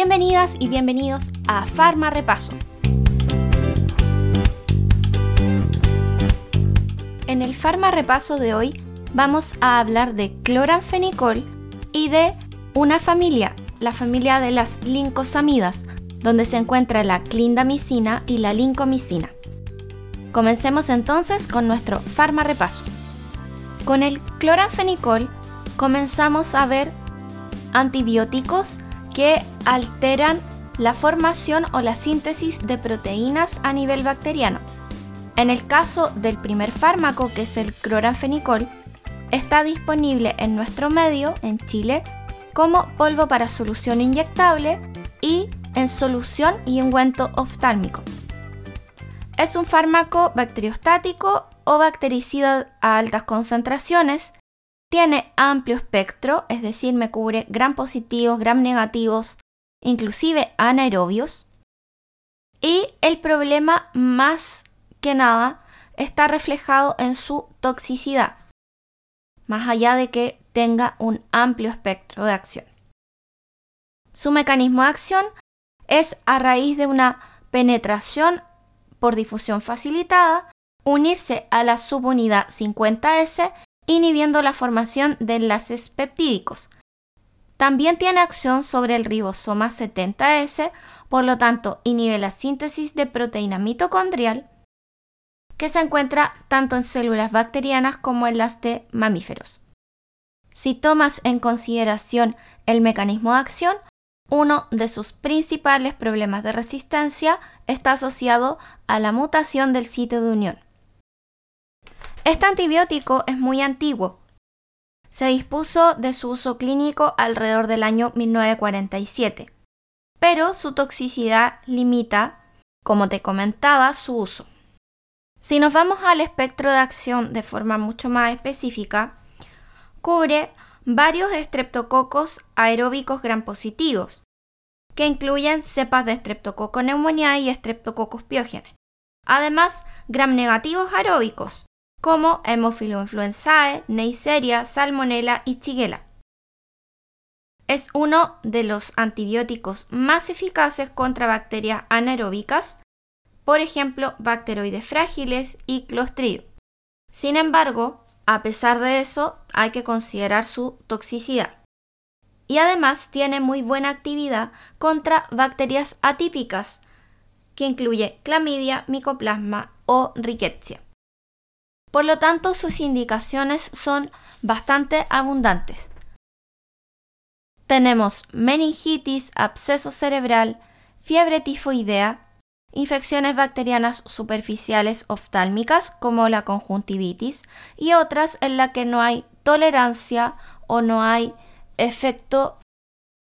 Bienvenidas y bienvenidos a Farma Repaso. En el Farma Repaso de hoy vamos a hablar de cloranfenicol y de una familia, la familia de las lincosamidas, donde se encuentra la clindamicina y la lincomicina. Comencemos entonces con nuestro Farma Repaso. Con el cloranfenicol comenzamos a ver antibióticos que alteran la formación o la síntesis de proteínas a nivel bacteriano. En el caso del primer fármaco, que es el cloranfenicol, está disponible en nuestro medio, en Chile, como polvo para solución inyectable y en solución y ungüento oftálmico. Es un fármaco bacteriostático o bactericida a altas concentraciones tiene amplio espectro, es decir, me cubre gram positivos, gram negativos, inclusive anaerobios. Y el problema más que nada está reflejado en su toxicidad, más allá de que tenga un amplio espectro de acción. Su mecanismo de acción es a raíz de una penetración por difusión facilitada, unirse a la subunidad 50S inhibiendo la formación de enlaces peptídicos. También tiene acción sobre el ribosoma 70S, por lo tanto inhibe la síntesis de proteína mitocondrial que se encuentra tanto en células bacterianas como en las de mamíferos. Si tomas en consideración el mecanismo de acción, uno de sus principales problemas de resistencia está asociado a la mutación del sitio de unión. Este antibiótico es muy antiguo. Se dispuso de su uso clínico alrededor del año 1947, pero su toxicidad limita, como te comentaba, su uso. Si nos vamos al espectro de acción de forma mucho más específica, cubre varios estreptococos aeróbicos gram positivos, que incluyen cepas de pneumoniae y estreptococos piógenes. Además, gram negativos aeróbicos, como Influenzae, Neisseria, Salmonella y Shigella. Es uno de los antibióticos más eficaces contra bacterias anaeróbicas, por ejemplo, bacteroides frágiles y Clostridium. Sin embargo, a pesar de eso, hay que considerar su toxicidad. Y además tiene muy buena actividad contra bacterias atípicas, que incluye clamidia, micoplasma o rickettsia. Por lo tanto, sus indicaciones son bastante abundantes. Tenemos meningitis, absceso cerebral, fiebre tifoidea, infecciones bacterianas superficiales oftálmicas como la conjuntivitis y otras en las que no hay tolerancia o no hay efecto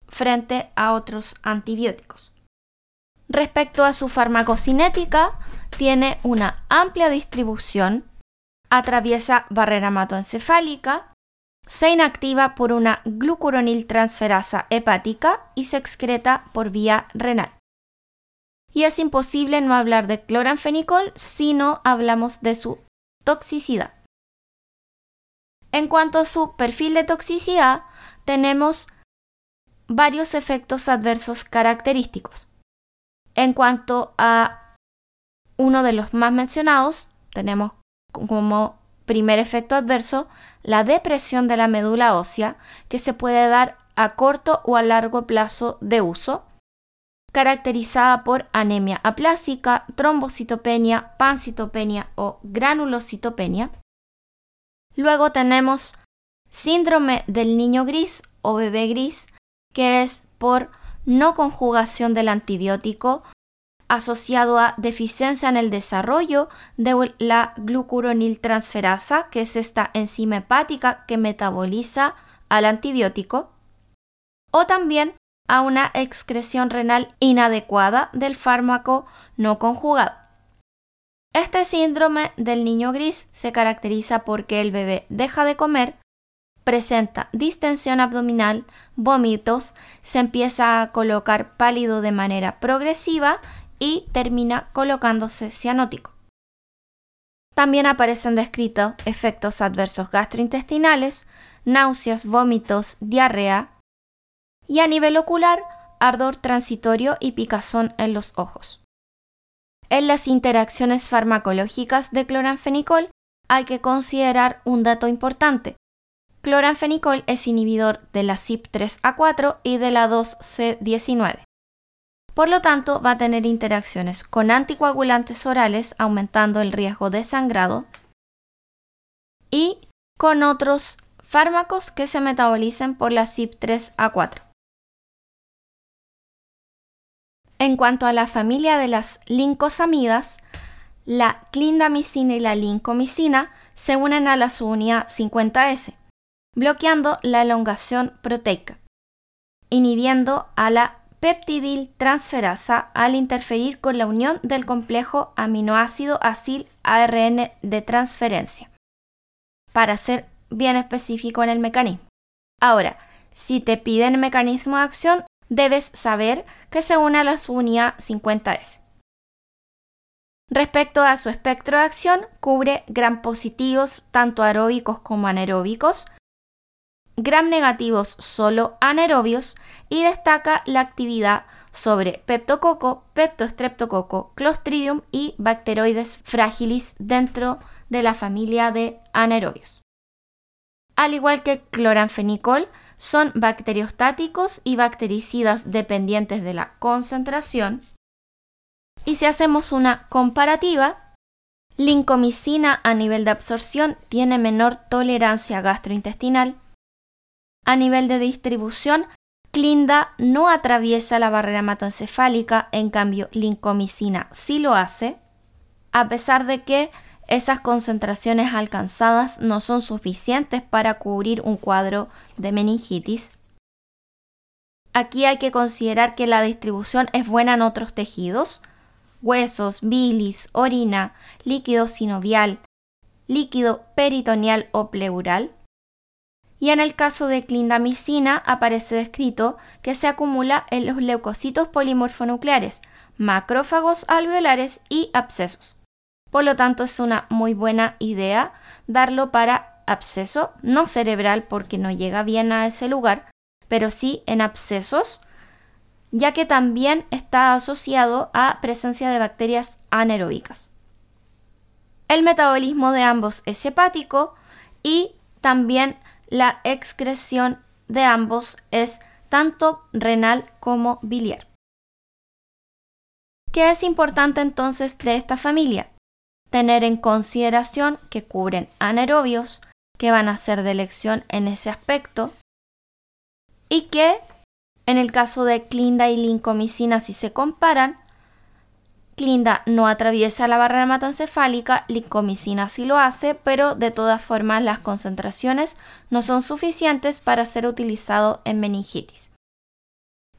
frente a otros antibióticos. Respecto a su farmacocinética, tiene una amplia distribución atraviesa barrera hematoencefálica, se inactiva por una glucuroniltransferasa hepática y se excreta por vía renal. Y es imposible no hablar de cloranfenicol si no hablamos de su toxicidad. En cuanto a su perfil de toxicidad, tenemos varios efectos adversos característicos. En cuanto a uno de los más mencionados, tenemos como primer efecto adverso la depresión de la médula ósea que se puede dar a corto o a largo plazo de uso, caracterizada por anemia aplásica, trombocitopenia, pancitopenia o granulocitopenia. Luego tenemos síndrome del niño gris o bebé gris, que es por no conjugación del antibiótico asociado a deficiencia en el desarrollo de la glucuroniltransferasa, que es esta enzima hepática que metaboliza al antibiótico, o también a una excreción renal inadecuada del fármaco no conjugado. Este síndrome del niño gris se caracteriza porque el bebé deja de comer, presenta distensión abdominal, vómitos, se empieza a colocar pálido de manera progresiva y termina colocándose cianótico. También aparecen descritos efectos adversos gastrointestinales, náuseas, vómitos, diarrea y a nivel ocular ardor transitorio y picazón en los ojos. En las interacciones farmacológicas de cloranfenicol hay que considerar un dato importante. Cloranfenicol es inhibidor de la CYP3A4 y de la 2C19. Por lo tanto, va a tener interacciones con anticoagulantes orales, aumentando el riesgo de sangrado, y con otros fármacos que se metabolicen por la CYP3A4. En cuanto a la familia de las lincosamidas, la clindamicina y la lincomicina se unen a la subunidad 50S, bloqueando la elongación proteica, inhibiendo a la peptidil transferasa al interferir con la unión del complejo aminoácido acil ARN de transferencia, para ser bien específico en el mecanismo. Ahora, si te piden mecanismo de acción, debes saber que se une a la subunidad 50S. Respecto a su espectro de acción, cubre gram positivos tanto aeróbicos como anaeróbicos, gram negativos solo anaerobios y destaca la actividad sobre peptococo, peptostreptococo, clostridium y bacteroides fragilis dentro de la familia de anaerobios. Al igual que cloranfenicol, son bacteriostáticos y bactericidas dependientes de la concentración. Y si hacemos una comparativa, lincomicina a nivel de absorción tiene menor tolerancia gastrointestinal a nivel de distribución, Clinda no atraviesa la barrera hematoencefálica, en cambio lincomicina sí lo hace, a pesar de que esas concentraciones alcanzadas no son suficientes para cubrir un cuadro de meningitis. Aquí hay que considerar que la distribución es buena en otros tejidos, huesos, bilis, orina, líquido sinovial, líquido peritoneal o pleural, y en el caso de clindamicina aparece descrito que se acumula en los leucocitos polimorfonucleares, macrófagos alveolares y abscesos. Por lo tanto, es una muy buena idea darlo para absceso, no cerebral porque no llega bien a ese lugar, pero sí en abscesos, ya que también está asociado a presencia de bacterias anaeróbicas. El metabolismo de ambos es hepático y también la excreción de ambos es tanto renal como biliar. ¿Qué es importante entonces de esta familia? Tener en consideración que cubren anaerobios, que van a ser de elección en ese aspecto, y que en el caso de clinda y lincomicina, si se comparan, Clinda no atraviesa la barrera hematoencefálica, lincomicina sí lo hace, pero de todas formas las concentraciones no son suficientes para ser utilizado en meningitis.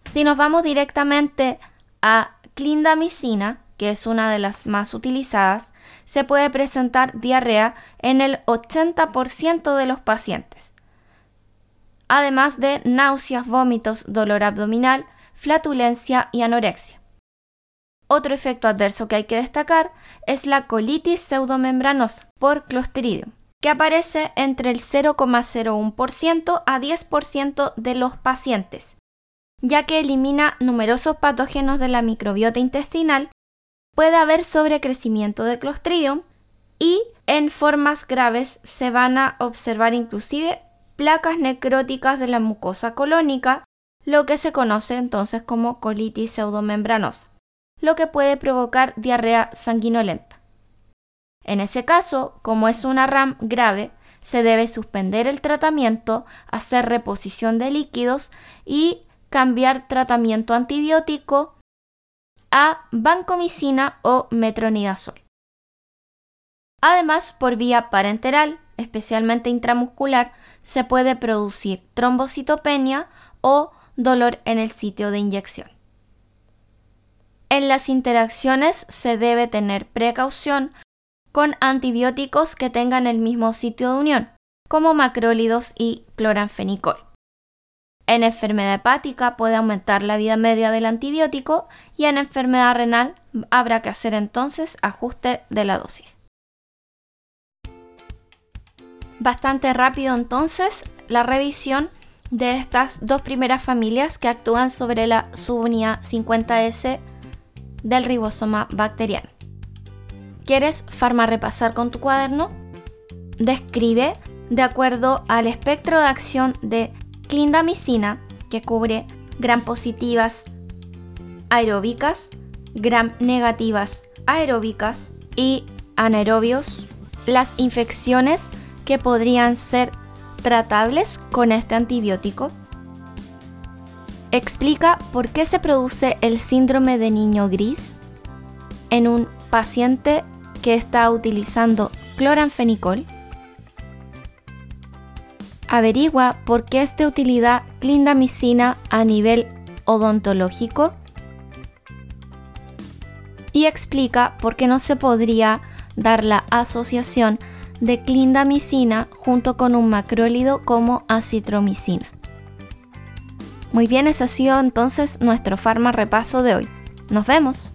Si nos vamos directamente a clindamicina, que es una de las más utilizadas, se puede presentar diarrea en el 80% de los pacientes, además de náuseas, vómitos, dolor abdominal, flatulencia y anorexia. Otro efecto adverso que hay que destacar es la colitis pseudomembranosa por Clostridium, que aparece entre el 0,01% a 10% de los pacientes, ya que elimina numerosos patógenos de la microbiota intestinal, puede haber sobrecrecimiento de Clostridium y en formas graves se van a observar inclusive placas necróticas de la mucosa colónica, lo que se conoce entonces como colitis pseudomembranosa lo que puede provocar diarrea sanguinolenta. En ese caso, como es una RAM grave, se debe suspender el tratamiento, hacer reposición de líquidos y cambiar tratamiento antibiótico a vancomicina o metronidazol. Además, por vía parenteral, especialmente intramuscular, se puede producir trombocitopenia o dolor en el sitio de inyección. En las interacciones se debe tener precaución con antibióticos que tengan el mismo sitio de unión, como macrólidos y cloranfenicol. En enfermedad hepática puede aumentar la vida media del antibiótico y en enfermedad renal habrá que hacer entonces ajuste de la dosis. Bastante rápido entonces la revisión de estas dos primeras familias que actúan sobre la subunidad 50S del ribosoma bacteriano. ¿Quieres repasar con tu cuaderno? Describe, de acuerdo al espectro de acción de clindamicina, que cubre gram positivas aeróbicas, gram negativas aeróbicas y anaerobios, las infecciones que podrían ser tratables con este antibiótico. Explica por qué se produce el síndrome de niño gris en un paciente que está utilizando cloranfenicol. Averigua por qué es de utilidad clindamicina a nivel odontológico. Y explica por qué no se podría dar la asociación de clindamicina junto con un macrólido como acitromicina. Muy bien, ese ha sido entonces nuestro farma repaso de hoy. Nos vemos.